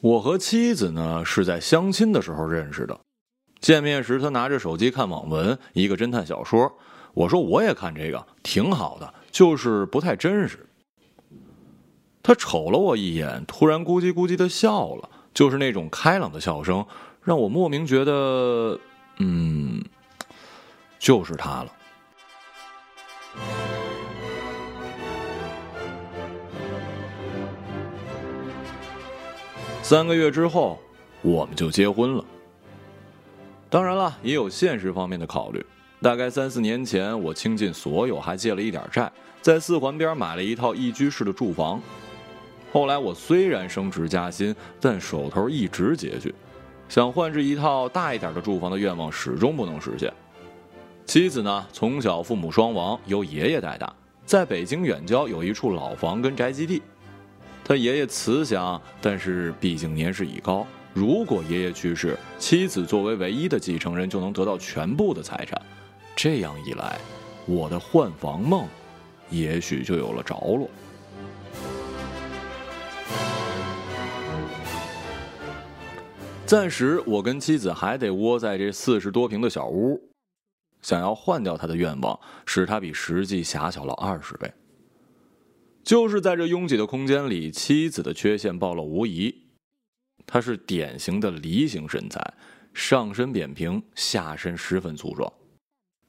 我和妻子呢是在相亲的时候认识的，见面时他拿着手机看网文，一个侦探小说。我说我也看这个，挺好的，就是不太真实。他瞅了我一眼，突然咕叽咕叽的笑了，就是那种开朗的笑声，让我莫名觉得，嗯，就是他了。三个月之后，我们就结婚了。当然了，也有现实方面的考虑。大概三四年前，我倾尽所有，还借了一点债，在四环边买了一套一居室的住房。后来我虽然升职加薪，但手头一直拮据，想换置一套大一点的住房的愿望始终不能实现。妻子呢，从小父母双亡，由爷爷带大，在北京远郊有一处老房跟宅基地。他爷爷慈祥，但是毕竟年事已高，如果爷爷去世，妻子作为唯一的继承人就能得到全部的财产。这样一来，我的换房梦，也许就有了着落。暂时，我跟妻子还得窝在这四十多平的小屋，想要换掉他的愿望，使他比实际狭小了二十倍。就是在这拥挤的空间里，妻子的缺陷暴露无遗。她是典型的梨形身材，上身扁平，下身十分粗壮。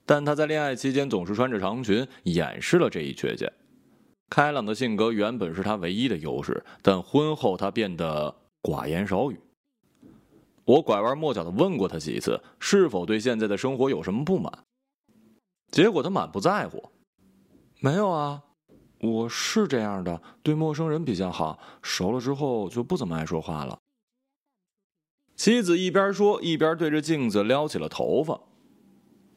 但他在恋爱期间总是穿着长裙，掩饰了这一缺陷。开朗的性格原本是他唯一的优势，但婚后他变得寡言少语。我拐弯抹角的问过他几次，是否对现在的生活有什么不满？结果他满不在乎。没有啊，我是这样的，对陌生人比较好，熟了之后就不怎么爱说话了。妻子一边说，一边对着镜子撩起了头发。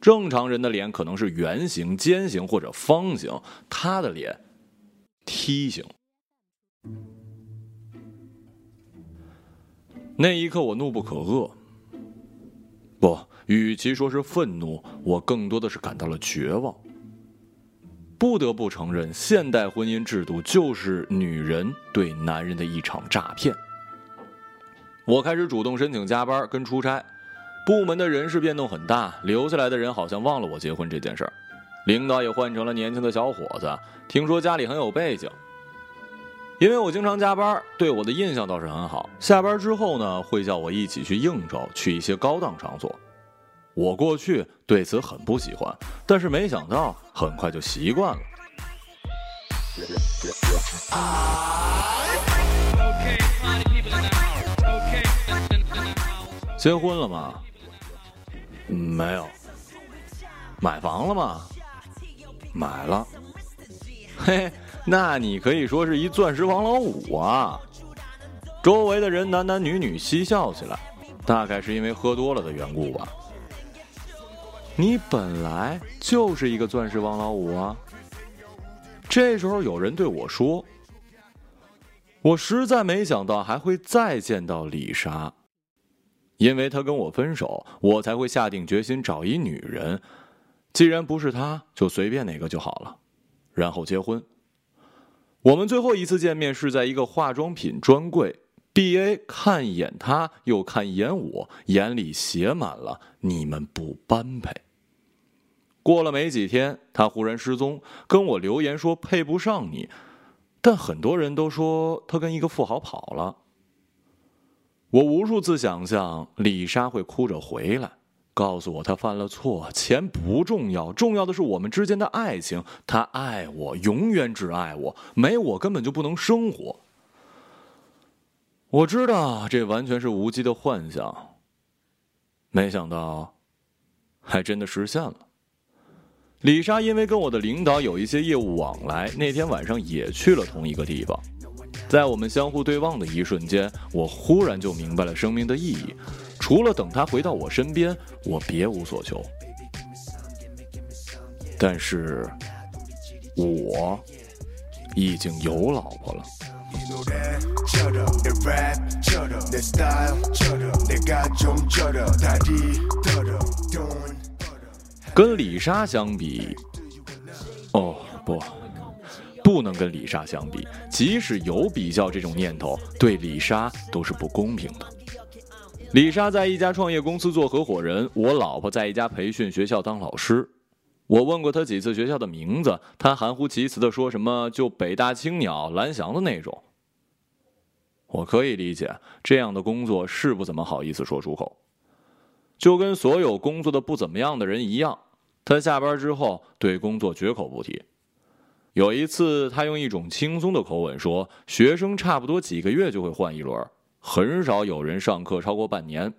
正常人的脸可能是圆形、尖形或者方形，他的脸梯形。那一刻，我怒不可遏。不，与其说是愤怒，我更多的是感到了绝望。不得不承认，现代婚姻制度就是女人对男人的一场诈骗。我开始主动申请加班跟出差。部门的人事变动很大，留下来的人好像忘了我结婚这件事儿，领导也换成了年轻的小伙子，听说家里很有背景。因为我经常加班，对我的印象倒是很好。下班之后呢，会叫我一起去应酬，去一些高档场所。我过去对此很不喜欢，但是没想到很快就习惯了。结婚了吗？没有，买房了吗？买了，嘿，那你可以说是一钻石王老五啊！周围的人男男女女嬉笑起来，大概是因为喝多了的缘故吧。你本来就是一个钻石王老五啊！这时候有人对我说：“我实在没想到还会再见到李莎。”因为她跟我分手，我才会下定决心找一女人。既然不是她，就随便哪个就好了，然后结婚。我们最后一次见面是在一个化妆品专柜，B A 看一眼他，又看一眼我，眼里写满了“你们不般配”。过了没几天，他忽然失踪，跟我留言说配不上你，但很多人都说他跟一个富豪跑了。我无数次想象李莎会哭着回来，告诉我她犯了错，钱不重要，重要的是我们之间的爱情。她爱我，永远只爱我，没我根本就不能生活。我知道这完全是无稽的幻想，没想到，还真的实现了。李莎因为跟我的领导有一些业务往来，那天晚上也去了同一个地方。在我们相互对望的一瞬间，我忽然就明白了生命的意义。除了等他回到我身边，我别无所求。但是，我已经有老婆了。跟李莎相比，哦不。不能跟李莎相比。即使有比较这种念头，对李莎都是不公平的。李莎在一家创业公司做合伙人，我老婆在一家培训学校当老师。我问过她几次学校的名字，她含糊其辞的说什么就北大青鸟蓝翔的那种。我可以理解，这样的工作是不怎么好意思说出口。就跟所有工作的不怎么样的人一样，他下班之后对工作绝口不提。有一次，他用一种轻松的口吻说：“学生差不多几个月就会换一轮，很少有人上课超过半年。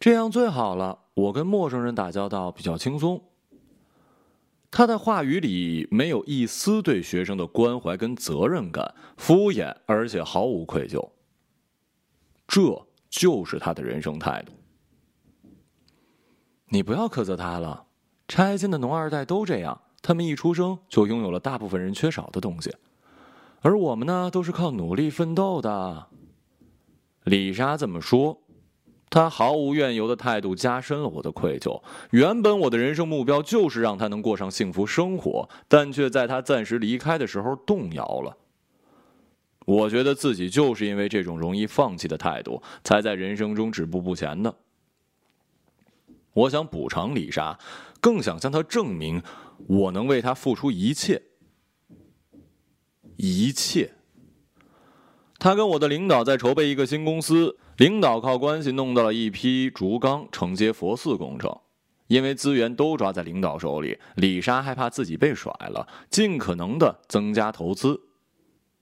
这样最好了，我跟陌生人打交道比较轻松。”他的话语里没有一丝对学生的关怀跟责任感，敷衍而且毫无愧疚。这就是他的人生态度。你不要苛责他了，拆迁的农二代都这样，他们一出生就拥有了大部分人缺少的东西，而我们呢，都是靠努力奋斗的。李莎这么说，她毫无怨尤的态度加深了我的愧疚。原本我的人生目标就是让她能过上幸福生活，但却在她暂时离开的时候动摇了。我觉得自己就是因为这种容易放弃的态度，才在人生中止步不前的。我想补偿李莎，更想向她证明，我能为她付出一切，一切。他跟我的领导在筹备一个新公司，领导靠关系弄到了一批竹钢承接佛寺工程，因为资源都抓在领导手里，李莎害怕自己被甩了，尽可能的增加投资。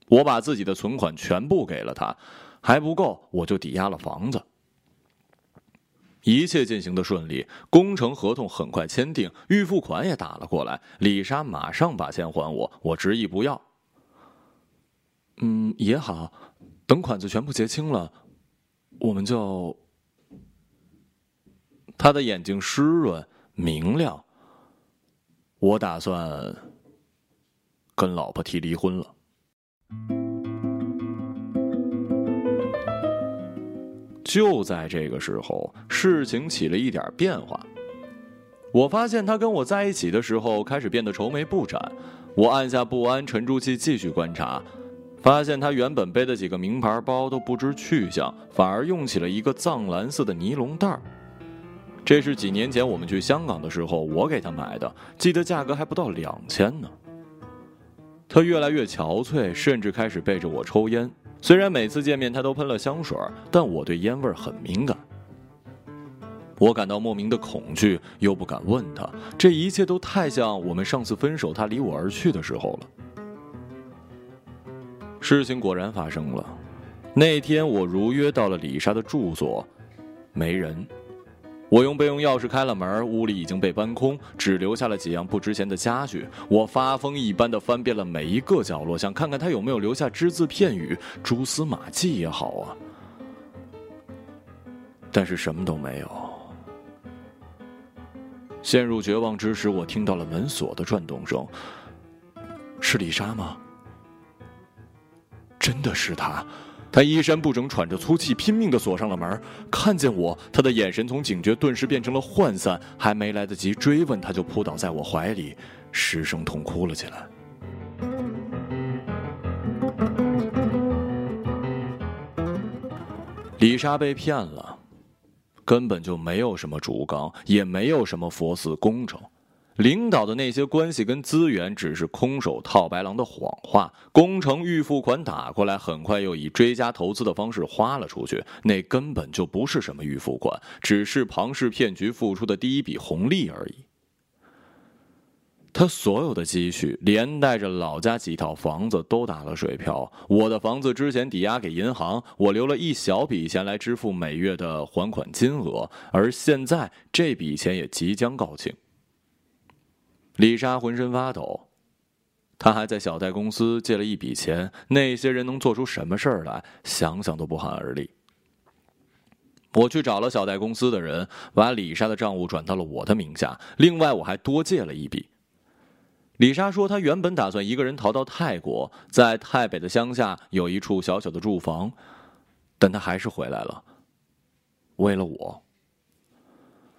我把自己的存款全部给了他，还不够，我就抵押了房子。一切进行的顺利，工程合同很快签订，预付款也打了过来。李莎马上把钱还我，我执意不要。嗯，也好，等款子全部结清了，我们就……他的眼睛湿润明亮。我打算跟老婆提离婚了。就在这个时候，事情起了一点变化。我发现他跟我在一起的时候开始变得愁眉不展。我按下不安，沉住气继续观察，发现他原本背的几个名牌包都不知去向，反而用起了一个藏蓝色的尼龙袋儿。这是几年前我们去香港的时候我给他买的，记得价格还不到两千呢。他越来越憔悴，甚至开始背着我抽烟。虽然每次见面他都喷了香水，但我对烟味很敏感。我感到莫名的恐惧，又不敢问他。这一切都太像我们上次分手，他离我而去的时候了。事情果然发生了。那天我如约到了李莎的住所，没人。我用备用钥匙开了门，屋里已经被搬空，只留下了几样不值钱的家具。我发疯一般的翻遍了每一个角落，想看看他有没有留下只字片语、蛛丝马迹也好啊。但是什么都没有。陷入绝望之时，我听到了门锁的转动声。是李莎吗？真的是她。他衣衫不整，喘着粗气，拼命的锁上了门。看见我，他的眼神从警觉顿时变成了涣散，还没来得及追问，他就扑倒在我怀里，失声痛哭了起来。李莎被骗了，根本就没有什么竹钢，也没有什么佛寺工程。领导的那些关系跟资源只是空手套白狼的谎话，工程预付款打过来，很快又以追加投资的方式花了出去，那根本就不是什么预付款，只是庞氏骗局付出的第一笔红利而已。他所有的积蓄，连带着老家几套房子都打了水漂。我的房子之前抵押给银行，我留了一小笔钱来支付每月的还款金额，而现在这笔钱也即将告罄。李莎浑身发抖，她还在小贷公司借了一笔钱。那些人能做出什么事儿来？想想都不寒而栗。我去找了小贷公司的人，把李莎的账务转到了我的名下。另外，我还多借了一笔。李莎说，她原本打算一个人逃到泰国，在泰北的乡下有一处小小的住房，但她还是回来了，为了我。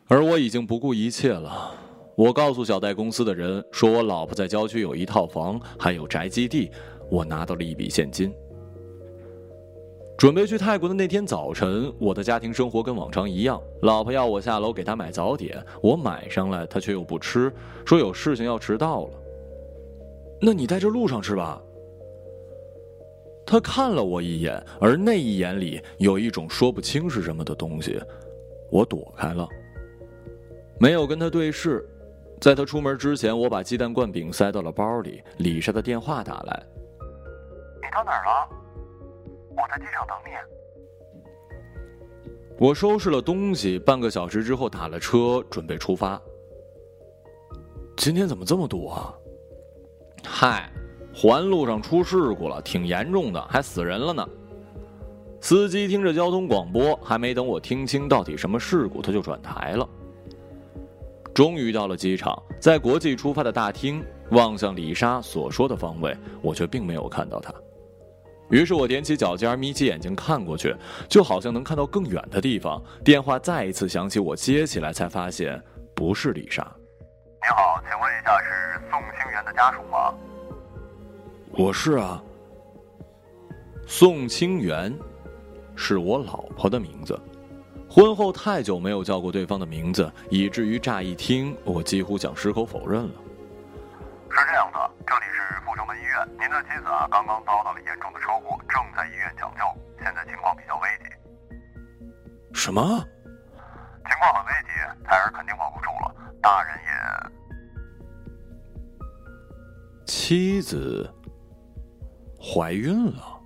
而我已经不顾一切了。我告诉小贷公司的人，说我老婆在郊区有一套房，还有宅基地，我拿到了一笔现金。准备去泰国的那天早晨，我的家庭生活跟往常一样。老婆要我下楼给她买早点，我买上来，她却又不吃，说有事情要迟到了。那你在这路上吃吧。他看了我一眼，而那一眼里有一种说不清是什么的东西，我躲开了，没有跟他对视。在他出门之前，我把鸡蛋灌饼塞到了包里。李莎的电话打来：“你到哪儿了？我在机场等你。”我收拾了东西，半个小时之后打了车，准备出发。今天怎么这么堵啊？嗨。环路上出事故了，挺严重的，还死人了呢。司机听着交通广播，还没等我听清到底什么事故，他就转台了。终于到了机场，在国际出发的大厅，望向李莎所说的方位，我却并没有看到她。于是我踮起脚尖，眯起眼睛看过去，就好像能看到更远的地方。电话再一次响起，我接起来才发现不是李莎。你好，请问一下是宋清源的家属吗？我是啊，宋清源，是我老婆的名字。婚后太久没有叫过对方的名字，以至于乍一听，我几乎想矢口否认了。是这样的，这里是阜成门医院，您的妻子啊刚刚遭到了严重的车祸，正在医院抢救，现在情况比较危急。什么？情况很危急，胎儿肯定保不住了，大人也……妻子。怀孕了，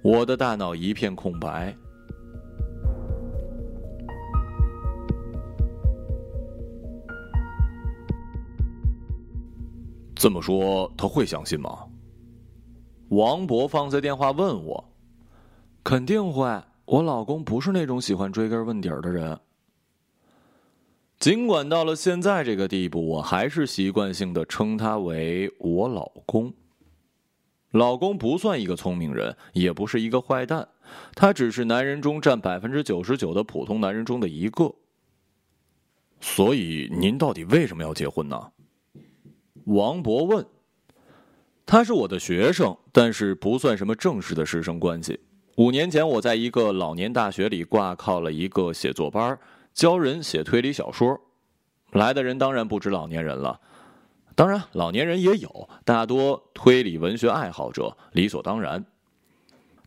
我的大脑一片空白。这么说他会相信吗？王博放下电话问我：“肯定会，我老公不是那种喜欢追根问底儿的人。”尽管到了现在这个地步，我还是习惯性的称他为我老公。老公不算一个聪明人，也不是一个坏蛋，他只是男人中占百分之九十九的普通男人中的一个。所以您到底为什么要结婚呢？王博问。他是我的学生，但是不算什么正式的师生关系。五年前，我在一个老年大学里挂靠了一个写作班，教人写推理小说。来的人当然不止老年人了。当然，老年人也有，大多推理文学爱好者，理所当然。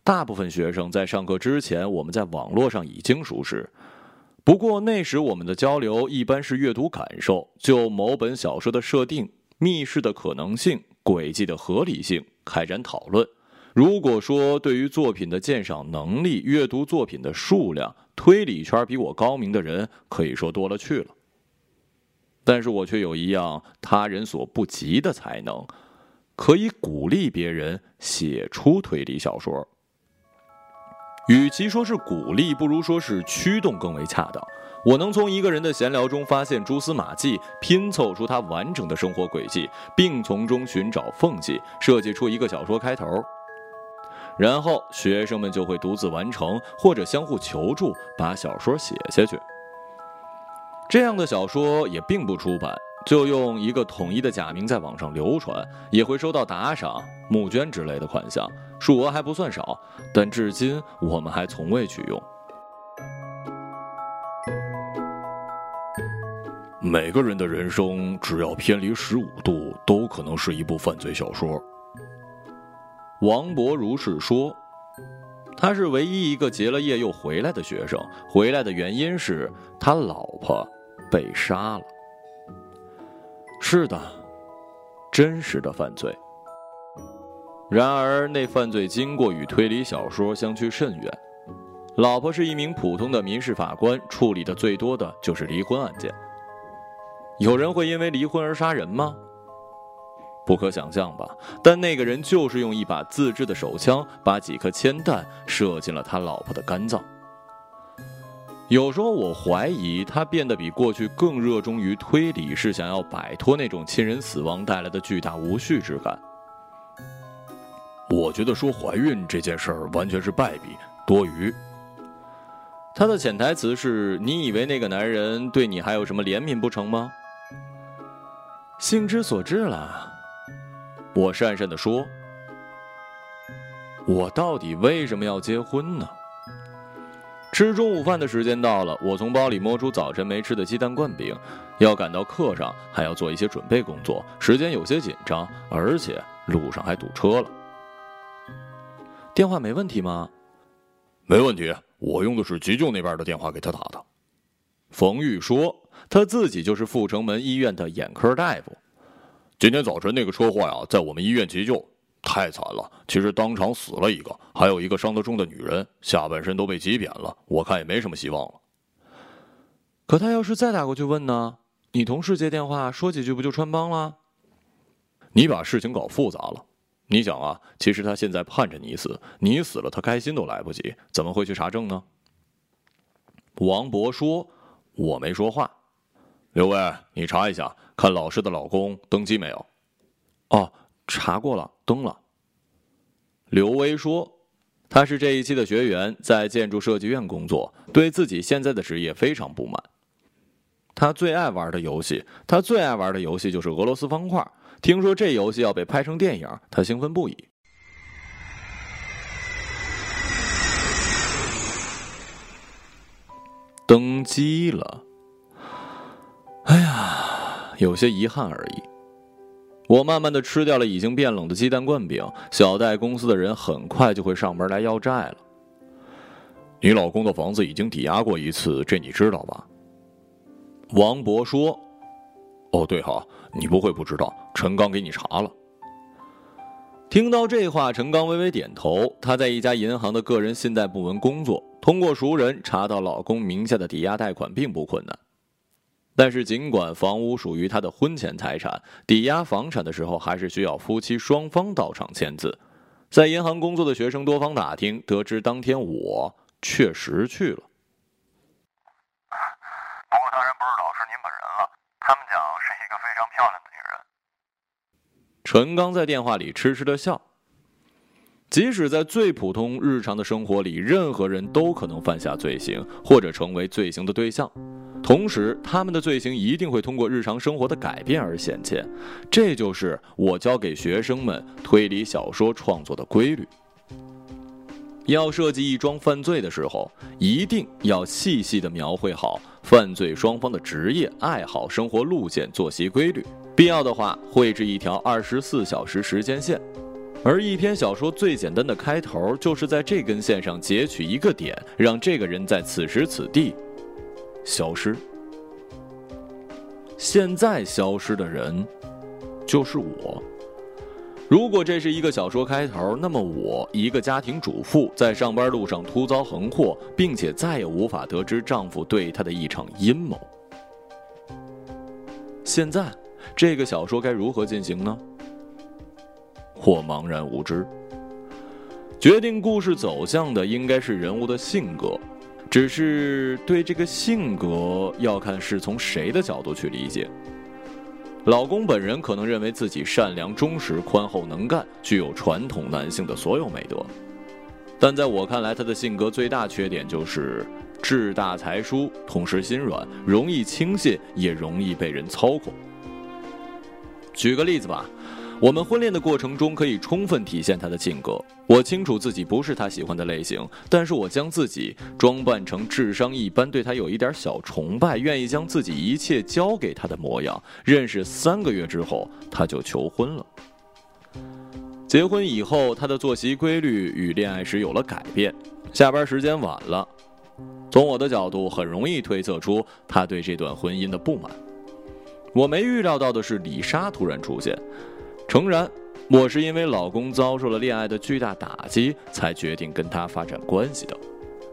大部分学生在上课之前，我们在网络上已经熟识。不过那时我们的交流一般是阅读感受，就某本小说的设定、密室的可能性、轨迹的合理性开展讨论。如果说对于作品的鉴赏能力、阅读作品的数量，推理圈比我高明的人可以说多了去了。但是我却有一样他人所不及的才能，可以鼓励别人写出推理小说。与其说是鼓励，不如说是驱动更为恰当。我能从一个人的闲聊中发现蛛丝马迹，拼凑出他完整的生活轨迹，并从中寻找缝隙，设计出一个小说开头。然后学生们就会独自完成，或者相互求助，把小说写下去。这样的小说也并不出版，就用一个统一的假名在网上流传，也会收到打赏、募捐之类的款项，数额还不算少，但至今我们还从未取用。每个人的人生只要偏离十五度，都可能是一部犯罪小说。王博如是说，他是唯一一个结了业又回来的学生，回来的原因是他老婆。被杀了。是的，真实的犯罪。然而，那犯罪经过与推理小说相去甚远。老婆是一名普通的民事法官，处理的最多的就是离婚案件。有人会因为离婚而杀人吗？不可想象吧。但那个人就是用一把自制的手枪，把几颗铅弹射进了他老婆的肝脏。有时候我怀疑他变得比过去更热衷于推理，是想要摆脱那种亲人死亡带来的巨大无序之感。我觉得说怀孕这件事儿完全是败笔多余。他的潜台词是：你以为那个男人对你还有什么怜悯不成吗？性之所至了，我讪讪地说：“我到底为什么要结婚呢？”吃中午饭的时间到了，我从包里摸出早晨没吃的鸡蛋灌饼，要赶到课上，还要做一些准备工作，时间有些紧张，而且路上还堵车了。电话没问题吗？没问题，我用的是急救那边的电话给他打的。冯玉说。他自己就是阜成门医院的眼科大夫。今天早晨那个车祸呀，在我们医院急救，太惨了。其实当场死了一个，还有一个伤得重的女人，下半身都被挤扁了。我看也没什么希望了。可他要是再打过去问呢？你同事接电话说几句，不就穿帮了？你把事情搞复杂了。你想啊，其实他现在盼着你死，你死了他开心都来不及，怎么会去查证呢？王博说：“我没说话。”刘威，你查一下，看老师的老公登机没有？哦，查过了，登了。刘威说，他是这一期的学员，在建筑设计院工作，对自己现在的职业非常不满。他最爱玩的游戏，他最爱玩的游戏就是俄罗斯方块。听说这游戏要被拍成电影，他兴奋不已。登机了。啊，有些遗憾而已。我慢慢的吃掉了已经变冷的鸡蛋灌饼。小戴公司的人很快就会上门来要债了。你老公的房子已经抵押过一次，这你知道吧？王博说：“哦，对哈，你不会不知道。陈刚给你查了。”听到这话，陈刚微微点头。他在一家银行的个人信贷部门工作，通过熟人查到老公名下的抵押贷款并不困难。但是，尽管房屋属于他的婚前财产，抵押房产的时候还是需要夫妻双方到场签字。在银行工作的学生多方打听，得知当天我确实去了。不过当然不知道是您本人了。他们讲是一个非常漂亮的女人。陈刚在电话里痴痴的笑。即使在最普通日常的生活里，任何人都可能犯下罪行，或者成为罪行的对象。同时，他们的罪行一定会通过日常生活的改变而显现，这就是我教给学生们推理小说创作的规律。要设计一桩犯罪的时候，一定要细细的描绘好犯罪双方的职业、爱好、生活路线、作息规律，必要的话绘制一条二十四小时时间线。而一篇小说最简单的开头，就是在这根线上截取一个点，让这个人在此时此地。消失。现在消失的人，就是我。如果这是一个小说开头，那么我一个家庭主妇在上班路上突遭横祸，并且再也无法得知丈夫对她的一场阴谋。现在，这个小说该如何进行呢？我茫然无知。决定故事走向的应该是人物的性格。只是对这个性格要看是从谁的角度去理解。老公本人可能认为自己善良、忠实、宽厚、能干，具有传统男性的所有美德，但在我看来，他的性格最大缺点就是志大才疏，同时心软，容易轻信，也容易被人操控。举个例子吧。我们婚恋的过程中，可以充分体现他的性格。我清楚自己不是他喜欢的类型，但是我将自己装扮成智商一般，对他有一点小崇拜，愿意将自己一切交给他的模样。认识三个月之后，他就求婚了。结婚以后，他的作息规律与恋爱时有了改变，下班时间晚了。从我的角度，很容易推测出他对这段婚姻的不满。我没预料到的是，李莎突然出现。诚然，我是因为老公遭受了恋爱的巨大打击，才决定跟他发展关系的。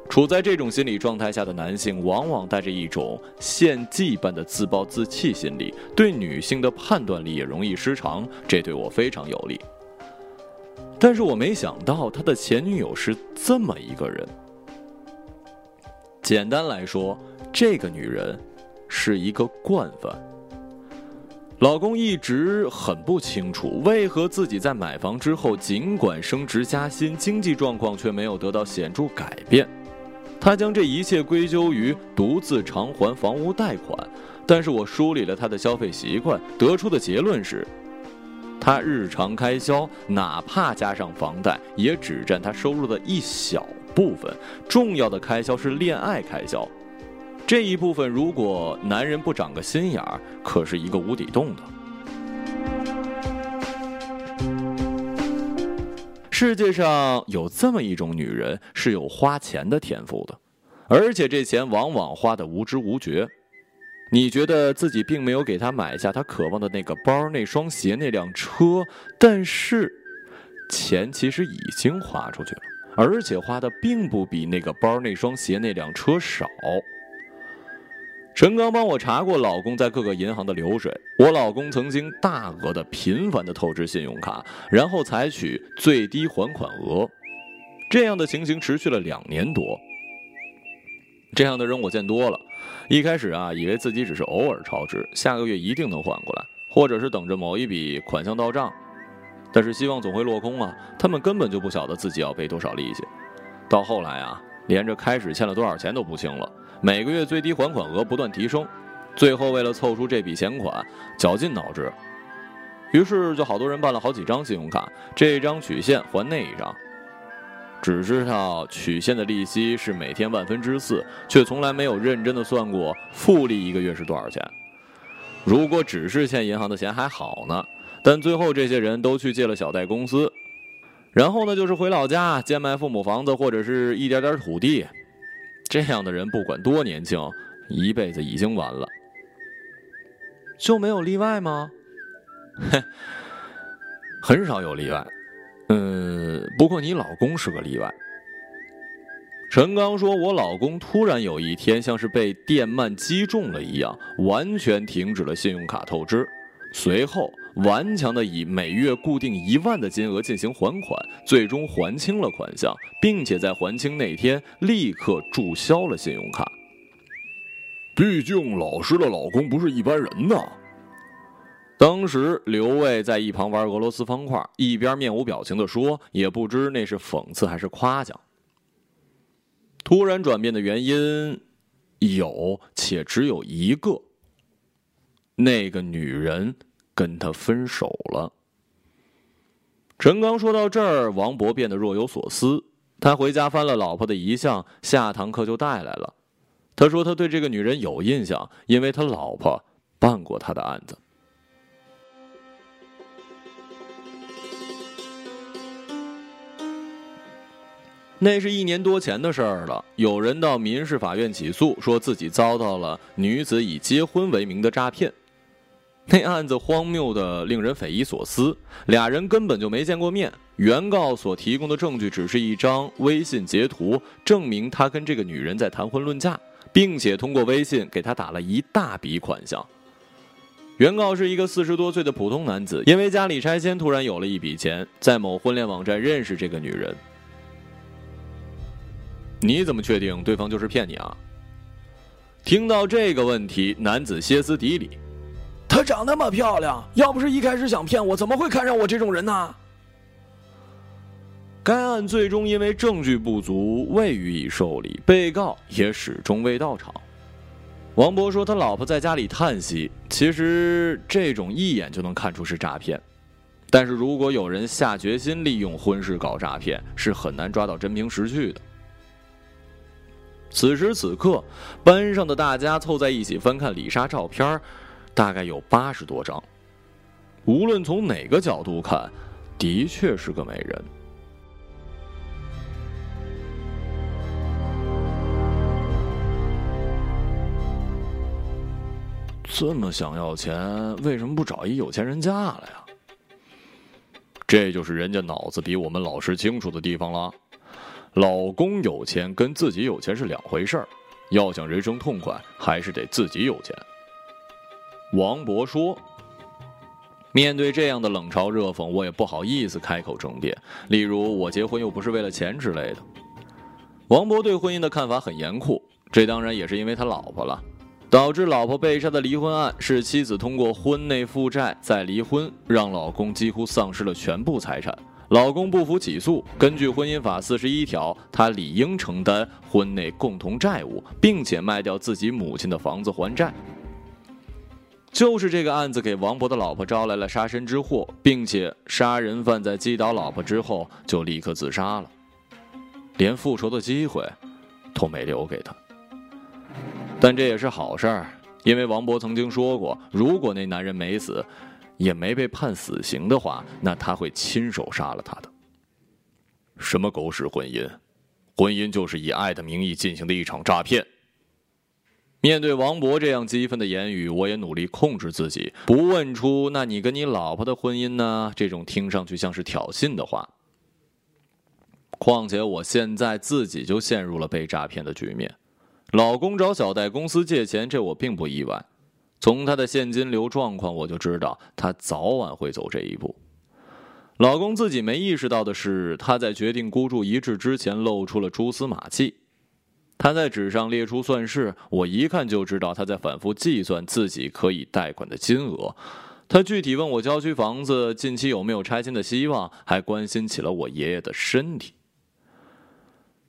处在这种心理状态下的男性，往往带着一种献祭般的自暴自弃心理，对女性的判断力也容易失常，这对我非常有利。但是我没想到他的前女友是这么一个人。简单来说，这个女人是一个惯犯。老公一直很不清楚，为何自己在买房之后，尽管升职加薪，经济状况却没有得到显著改变。他将这一切归咎于独自偿还房屋贷款，但是我梳理了他的消费习惯，得出的结论是，他日常开销哪怕加上房贷，也只占他收入的一小部分，重要的开销是恋爱开销。这一部分，如果男人不长个心眼儿，可是一个无底洞的。世界上有这么一种女人，是有花钱的天赋的，而且这钱往往花的无知无觉。你觉得自己并没有给她买下她渴望的那个包、那双鞋、那辆车，但是钱其实已经花出去了，而且花的并不比那个包、那双鞋、那辆车少。陈刚帮我查过老公在各个银行的流水，我老公曾经大额的、频繁的透支信用卡，然后采取最低还款额，这样的情形持续了两年多。这样的人我见多了，一开始啊，以为自己只是偶尔超支，下个月一定能还过来，或者是等着某一笔款项到账，但是希望总会落空啊，他们根本就不晓得自己要背多少利息，到后来啊，连着开始欠了多少钱都不清了。每个月最低还款额不断提升，最后为了凑出这笔钱款，绞尽脑汁。于是就好多人办了好几张信用卡，这一张取现还那一张。只知道取现的利息是每天万分之四，却从来没有认真的算过复利一个月是多少钱。如果只是欠银行的钱还好呢，但最后这些人都去借了小贷公司，然后呢就是回老家贱卖父母房子或者是一点点土地。这样的人不管多年轻，一辈子已经完了。就没有例外吗？嘿，很少有例外。嗯，不过你老公是个例外。陈刚说：“我老公突然有一天像是被电鳗击中了一样，完全停止了信用卡透支。”随后，顽强的以每月固定一万的金额进行还款，最终还清了款项，并且在还清那天立刻注销了信用卡。毕竟老师的老公不是一般人呐。当时刘卫在一旁玩俄罗斯方块，一边面无表情的说，也不知那是讽刺还是夸奖。突然转变的原因，有且只有一个。那个女人跟他分手了。陈刚说到这儿，王博变得若有所思。他回家翻了老婆的遗像，下堂课就带来了。他说他对这个女人有印象，因为他老婆办过他的案子。那是一年多前的事儿了。有人到民事法院起诉，说自己遭到了女子以结婚为名的诈骗。那案子荒谬的令人匪夷所思，俩人根本就没见过面。原告所提供的证据只是一张微信截图，证明他跟这个女人在谈婚论嫁，并且通过微信给他打了一大笔款项。原告是一个四十多岁的普通男子，因为家里拆迁，突然有了一笔钱，在某婚恋网站认识这个女人。你怎么确定对方就是骗你啊？听到这个问题，男子歇斯底里。她长那么漂亮，要不是一开始想骗我，怎么会看上我这种人呢？该案最终因为证据不足未予以受理，被告也始终未到场。王博说他老婆在家里叹息，其实这种一眼就能看出是诈骗，但是如果有人下决心利用婚事搞诈骗，是很难抓到真凭实据的。此时此刻，班上的大家凑在一起翻看李莎照片大概有八十多张，无论从哪个角度看，的确是个美人。这么想要钱，为什么不找一有钱人嫁了呀？这就是人家脑子比我们老师清楚的地方了。老公有钱跟自己有钱是两回事儿，要想人生痛快，还是得自己有钱。王博说：“面对这样的冷嘲热讽，我也不好意思开口争辩。例如，我结婚又不是为了钱之类的。”王博对婚姻的看法很严酷，这当然也是因为他老婆了。导致老婆被杀的离婚案是妻子通过婚内负债再离婚，让老公几乎丧失了全部财产。老公不服起诉，根据婚姻法四十一条，他理应承担婚内共同债务，并且卖掉自己母亲的房子还债。就是这个案子给王博的老婆招来了杀身之祸，并且杀人犯在击倒老婆之后就立刻自杀了，连复仇的机会都没留给他。但这也是好事儿，因为王博曾经说过，如果那男人没死。也没被判死刑的话，那他会亲手杀了他的。什么狗屎婚姻？婚姻就是以爱的名义进行的一场诈骗。面对王博这样激愤的言语，我也努力控制自己，不问出“那你跟你老婆的婚姻呢？”这种听上去像是挑衅的话。况且我现在自己就陷入了被诈骗的局面，老公找小贷公司借钱，这我并不意外。从他的现金流状况，我就知道他早晚会走这一步。老公自己没意识到的是，他在决定孤注一掷之前露出了蛛丝马迹。他在纸上列出算式，我一看就知道他在反复计算自己可以贷款的金额。他具体问我郊区房子近期有没有拆迁的希望，还关心起了我爷爷的身体。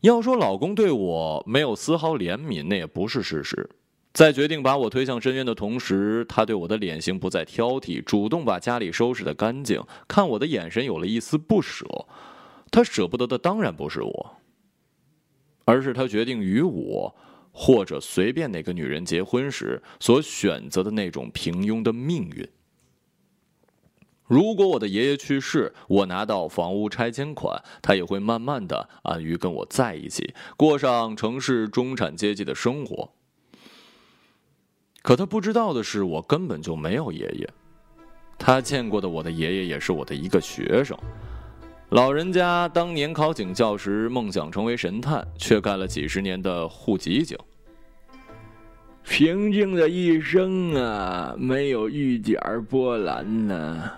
要说老公对我没有丝毫怜悯，那也不是事实。在决定把我推向深渊的同时，他对我的脸型不再挑剔，主动把家里收拾得干净，看我的眼神有了一丝不舍。他舍不得的当然不是我，而是他决定与我或者随便哪个女人结婚时所选择的那种平庸的命运。如果我的爷爷去世，我拿到房屋拆迁款，他也会慢慢的安于跟我在一起，过上城市中产阶级的生活。可他不知道的是，我根本就没有爷爷。他见过的我的爷爷也是我的一个学生。老人家当年考警校时，梦想成为神探，却干了几十年的户籍警。平静的一生啊，没有一点波澜呢。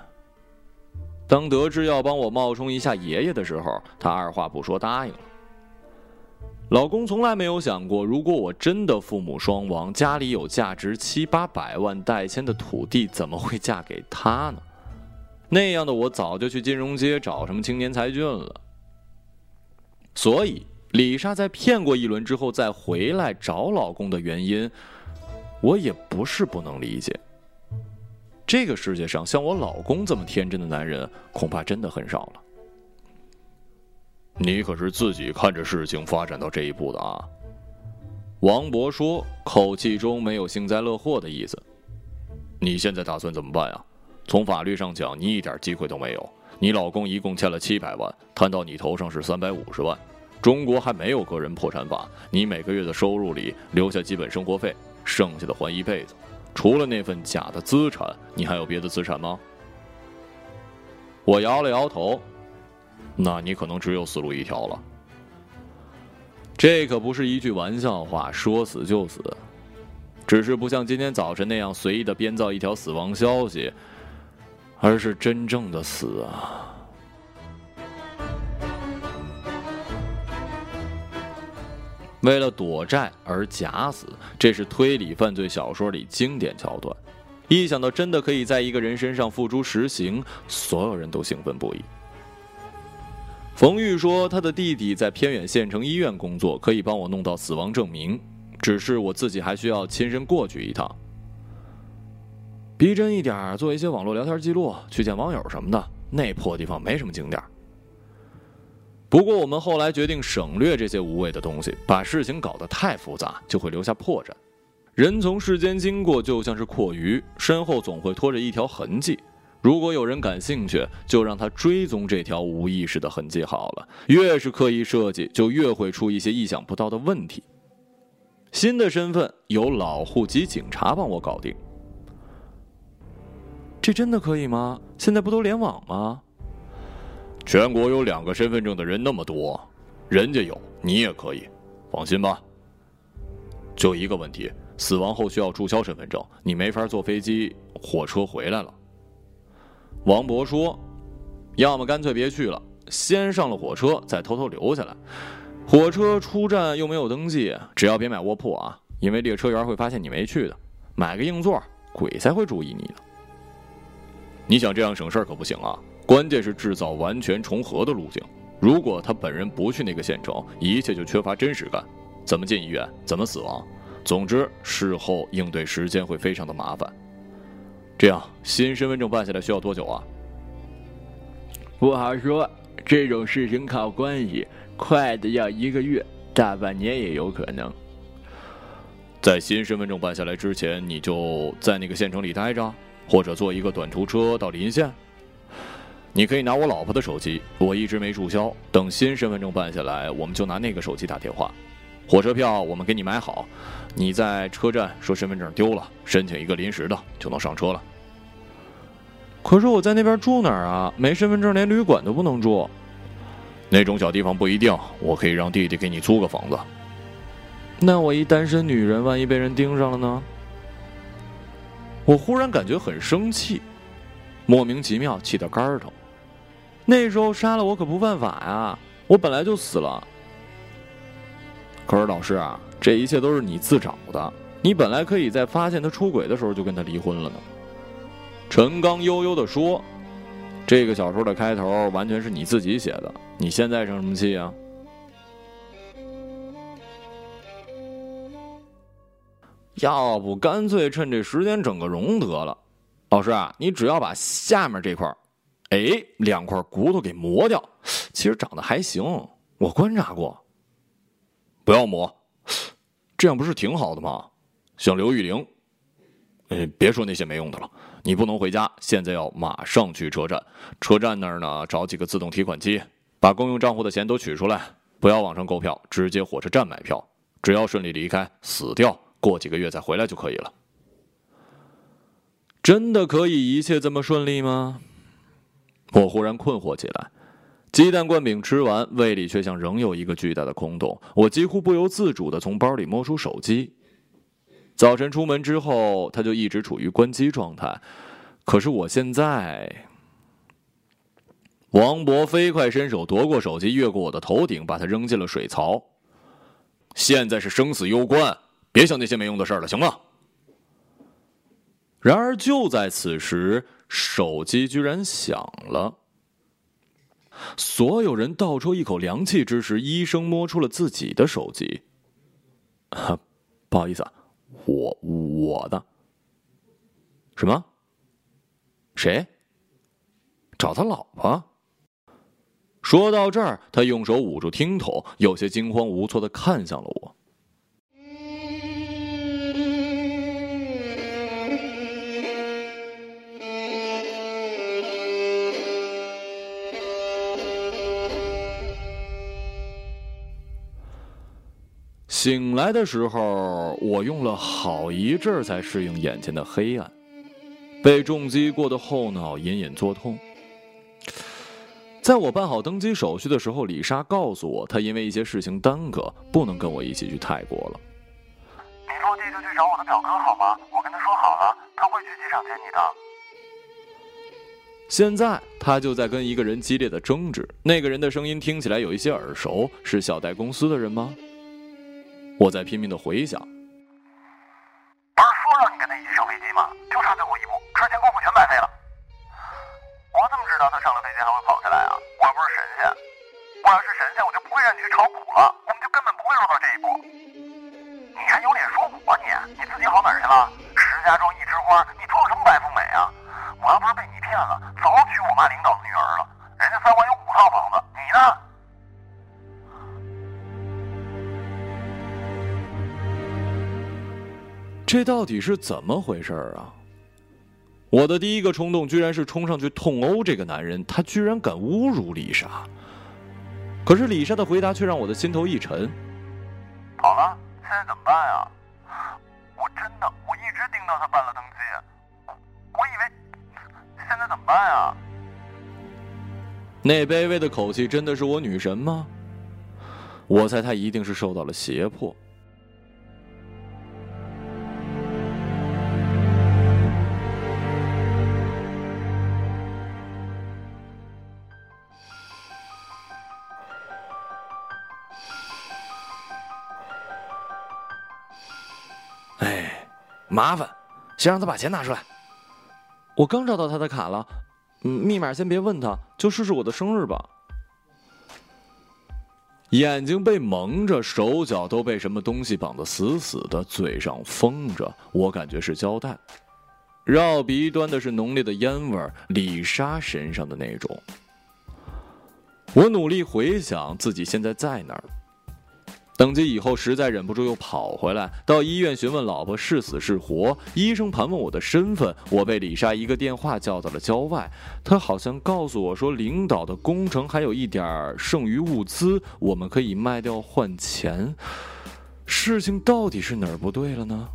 当得知要帮我冒充一下爷爷的时候，他二话不说答应了。老公从来没有想过，如果我真的父母双亡，家里有价值七八百万代签的土地，怎么会嫁给他呢？那样的我早就去金融街找什么青年才俊了。所以，李莎在骗过一轮之后再回来找老公的原因，我也不是不能理解。这个世界上像我老公这么天真的男人，恐怕真的很少了。你可是自己看着事情发展到这一步的啊！王博说，口气中没有幸灾乐祸的意思。你现在打算怎么办呀？从法律上讲，你一点机会都没有。你老公一共欠了七百万，摊到你头上是三百五十万。中国还没有个人破产法，你每个月的收入里留下基本生活费，剩下的还一辈子。除了那份假的资产，你还有别的资产吗？我摇了摇头。那你可能只有死路一条了。这可不是一句玩笑话，说死就死，只是不像今天早晨那样随意的编造一条死亡消息，而是真正的死啊！为了躲债而假死，这是推理犯罪小说里经典桥段。一想到真的可以在一个人身上付诸实行，所有人都兴奋不已。冯玉说：“他的弟弟在偏远县城医院工作，可以帮我弄到死亡证明。只是我自己还需要亲身过去一趟，逼真一点，做一些网络聊天记录，去见网友什么的。那破地方没什么景点。不过我们后来决定省略这些无谓的东西，把事情搞得太复杂，就会留下破绽。人从世间经过，就像是阔鱼，身后总会拖着一条痕迹。”如果有人感兴趣，就让他追踪这条无意识的痕迹好了。越是刻意设计，就越会出一些意想不到的问题。新的身份由老户籍警察帮我搞定，这真的可以吗？现在不都联网吗？全国有两个身份证的人那么多，人家有，你也可以，放心吧。就一个问题，死亡后需要注销身份证，你没法坐飞机、火车回来了。王博说：“要么干脆别去了，先上了火车，再偷偷留下来。火车出站又没有登记，只要别买卧铺啊，因为列车员会发现你没去的。买个硬座，鬼才会注意你呢。你想这样省事儿可不行啊！关键是制造完全重合的路径。如果他本人不去那个县城，一切就缺乏真实感。怎么进医院？怎么死亡？总之，事后应对时间会非常的麻烦。这样，新身份证办下来需要多久啊？不好说，这种事情靠关系，快的要一个月，大半年也有可能。在新身份证办下来之前，你就在那个县城里待着，或者坐一个短途车到临县。你可以拿我老婆的手机，我一直没注销。等新身份证办下来，我们就拿那个手机打电话。火车票我们给你买好，你在车站说身份证丢了，申请一个临时的就能上车了。可是我在那边住哪儿啊？没身份证连旅馆都不能住。那种小地方不一定，我可以让弟弟给你租个房子。那我一单身女人，万一被人盯上了呢？我忽然感觉很生气，莫名其妙气到肝儿疼。那时候杀了我可不犯法呀，我本来就死了。可是老师啊，这一切都是你自找的，你本来可以在发现他出轨的时候就跟他离婚了呢。陈刚悠悠的说：“这个小说的开头完全是你自己写的，你现在生什么气啊？要不干脆趁这时间整个容得了。老师啊，你只要把下面这块哎，两块骨头给磨掉，其实长得还行。我观察过，不要磨，这样不是挺好的吗？像刘玉玲，哎，别说那些没用的了。你不能回家，现在要马上去车站。车站那儿呢，找几个自动提款机，把公用账户的钱都取出来。不要网上购票，直接火车站买票。只要顺利离开，死掉，过几个月再回来就可以了。真的可以一切这么顺利吗？我忽然困惑起来，鸡蛋灌饼吃完，胃里却像仍有一个巨大的空洞。我几乎不由自主的从包里摸出手机。早晨出门之后，它就一直处于关机状态。可是我现在，王博飞快伸手夺过手机，越过我的头顶，把它扔进了水槽。现在是生死攸关，别想那些没用的事了，行吗？然而就在此时。手机居然响了，所有人倒抽一口凉气之时，医生摸出了自己的手机。不好意思，啊，我我的。什么？谁？找他老婆？说到这儿，他用手捂住听筒，有些惊慌无措的看向了我。醒来的时候，我用了好一阵儿才适应眼前的黑暗。被重击过的后脑隐隐作痛。在我办好登机手续的时候，李莎告诉我，她因为一些事情耽搁，不能跟我一起去泰国了。你落地就去找我的表哥好吗？我跟他说好了，他会去机场接你的。现在他就在跟一个人激烈的争执，那个人的声音听起来有一些耳熟，是小贷公司的人吗？我在拼命的回想，不是说让你跟他一起上飞机吗？就差最后一步，之前功夫全白费了。我怎么知道他上了飞机还会跑下来啊？我又不是神仙，我要是神仙，我就不会让你去炒股了，我们就根本不会落到这一步。你还有脸说我你？你自己好哪儿去了？石家庄这到底是怎么回事啊？我的第一个冲动居然是冲上去痛殴这个男人，他居然敢侮辱李莎。可是李莎的回答却让我的心头一沉。好了，现在怎么办呀？我真的，我一直盯到他办了登记，我以为现在怎么办呀？那卑微的口气真的是我女神吗？我猜她一定是受到了胁迫。麻烦，先让他把钱拿出来。我刚找到他的卡了，密码先别问他，就试试我的生日吧。眼睛被蒙着，手脚都被什么东西绑得死死的，嘴上封着，我感觉是胶带。绕鼻端的是浓烈的烟味，李莎身上的那种。我努力回想自己现在在哪儿。登机以后，实在忍不住又跑回来，到医院询问老婆是死是活。医生盘问我的身份，我被李莎一个电话叫到了郊外。他好像告诉我说，领导的工程还有一点剩余物资，我们可以卖掉换钱。事情到底是哪儿不对了呢？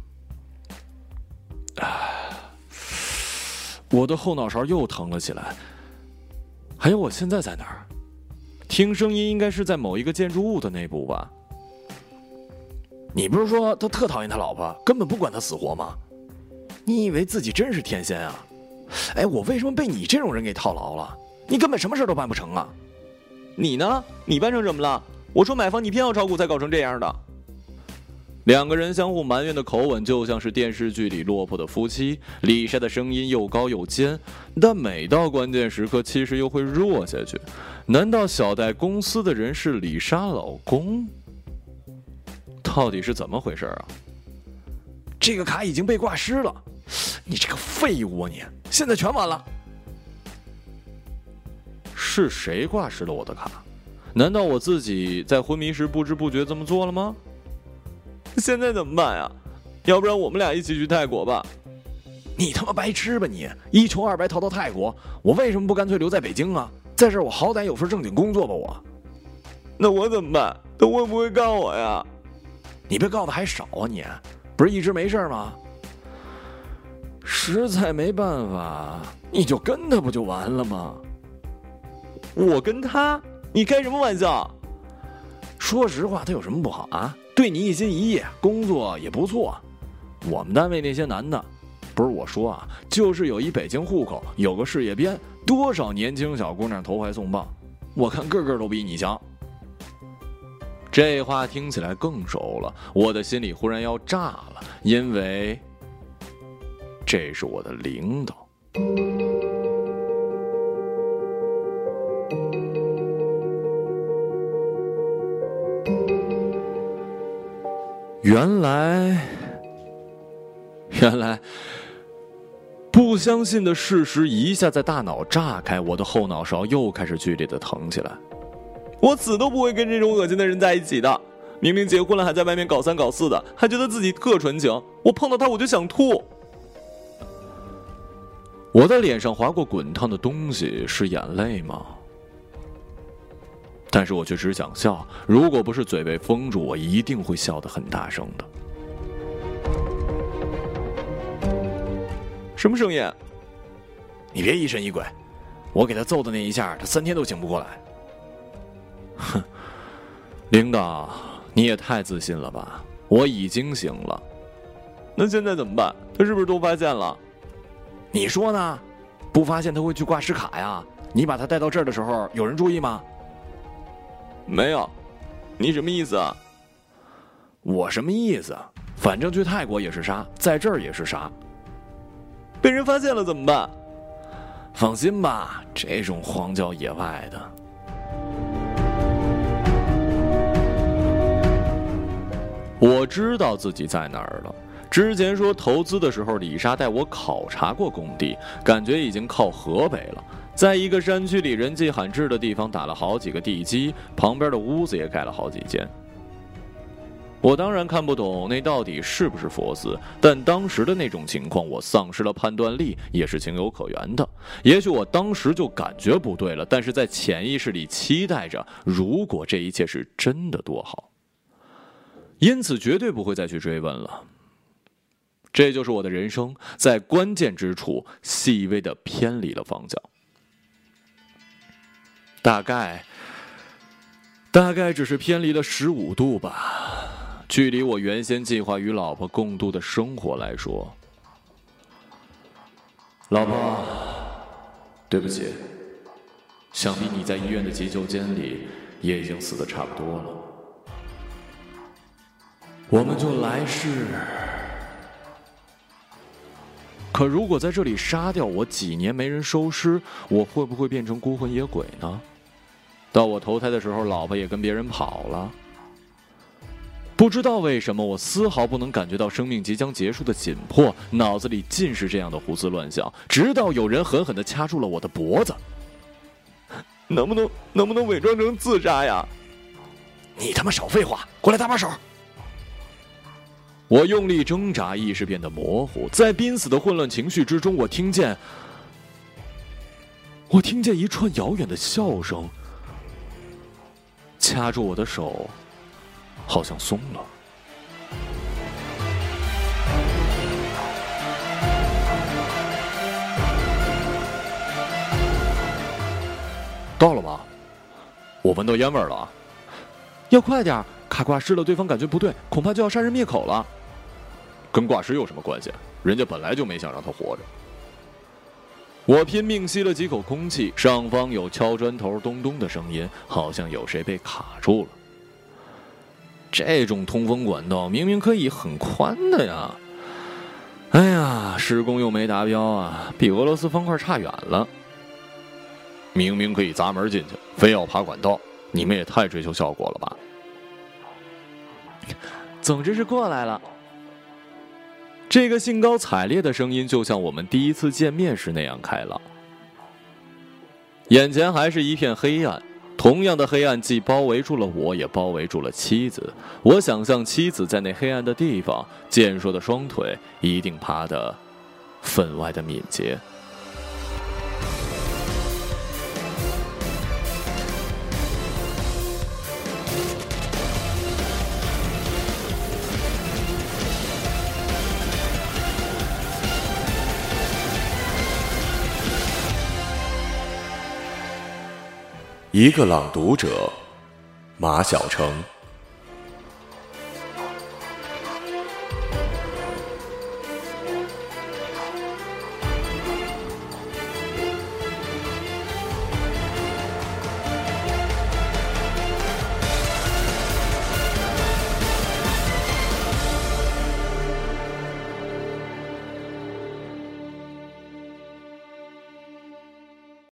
我的后脑勺又疼了起来。还有，我现在在哪儿？听声音应该是在某一个建筑物的内部吧。你不是说他特讨厌他老婆，根本不管他死活吗？你以为自己真是天仙啊？哎，我为什么被你这种人给套牢了？你根本什么事都办不成啊！你呢？你办成什么了？我说买房，你偏要炒股，才搞成这样的。两个人相互埋怨的口吻，就像是电视剧里落魄的夫妻。李莎的声音又高又尖，但每到关键时刻，气势又会弱下去。难道小戴公司的人是李莎老公？到底是怎么回事啊？这个卡已经被挂失了，你这个废物啊！你现在全完了。是谁挂失了我的卡？难道我自己在昏迷时不知不觉这么做了吗？现在怎么办呀？要不然我们俩一起去泰国吧？你他妈白痴吧你！一穷二白逃到泰国，我为什么不干脆留在北京啊？在这儿我好歹有份正经工作吧我。那我怎么办？他会不会告我呀？你被告的还少啊！你不是一直没事吗？实在没办法，你就跟他不就完了吗？我跟他？你开什么玩笑？说实话，他有什么不好啊？对你一心一意，工作也不错。我们单位那些男的，不是我说啊，就是有一北京户口，有个事业编，多少年轻小姑娘投怀送抱，我看个个都比你强。这话听起来更熟了，我的心里忽然要炸了，因为这是我的领导。原来，原来，不相信的事实一下在大脑炸开，我的后脑勺又开始剧烈的疼起来。我死都不会跟这种恶心的人在一起的。明明结婚了，还在外面搞三搞四的，还觉得自己特纯情。我碰到他我就想吐。我的脸上划过滚烫的东西，是眼泪吗？但是我却只想笑。如果不是嘴被封住，我一定会笑得很大声的。什么声音？你别疑神疑鬼。我给他揍的那一下，他三天都醒不过来。哼，领导，你也太自信了吧！我已经醒了，那现在怎么办？他是不是都发现了？你说呢？不发现他会去挂失卡呀？你把他带到这儿的时候，有人注意吗？没有。你什么意思啊？我什么意思？反正去泰国也是杀，在这儿也是杀。被人发现了怎么办？放心吧，这种荒郊野外的。我知道自己在哪儿了。之前说投资的时候，李莎带我考察过工地，感觉已经靠河北了。在一个山区里人迹罕至的地方打了好几个地基，旁边的屋子也盖了好几间。我当然看不懂那到底是不是佛寺，但当时的那种情况，我丧失了判断力也是情有可原的。也许我当时就感觉不对了，但是在潜意识里期待着，如果这一切是真的多好。因此，绝对不会再去追问了。这就是我的人生，在关键之处细微的偏离了方向。大概，大概只是偏离了十五度吧。距离我原先计划与老婆共度的生活来说，老婆，对不起。想必你在医院的急救间里也已经死的差不多了。我们就来世可如果在这里杀掉我，几年没人收尸，我会不会变成孤魂野鬼呢？到我投胎的时候，老婆也跟别人跑了。不知道为什么，我丝毫不能感觉到生命即将结束的紧迫，脑子里尽是这样的胡思乱想。直到有人狠狠的掐住了我的脖子，能不能能不能伪装成自杀呀？你他妈少废话，过来搭把手！我用力挣扎，意识变得模糊，在濒死的混乱情绪之中，我听见，我听见一串遥远的笑声，掐住我的手。好像松了。到了吗？我闻到烟味了。要快点！卡挂失了，对方感觉不对，恐怕就要杀人灭口了。跟挂失有什么关系？人家本来就没想让他活着。我拼命吸了几口空气，上方有敲砖头咚咚的声音，好像有谁被卡住了。这种通风管道明明可以很宽的呀！哎呀，施工又没达标啊，比俄罗斯方块差远了。明明可以砸门进去，非要爬管道，你们也太追求效果了吧！总之是过来了。这个兴高采烈的声音，就像我们第一次见面时那样开朗。眼前还是一片黑暗。同样的黑暗既包围住了我，也包围住了妻子。我想象妻子在那黑暗的地方，健硕的双腿一定爬得分外的敏捷。一个朗读者，马晓成。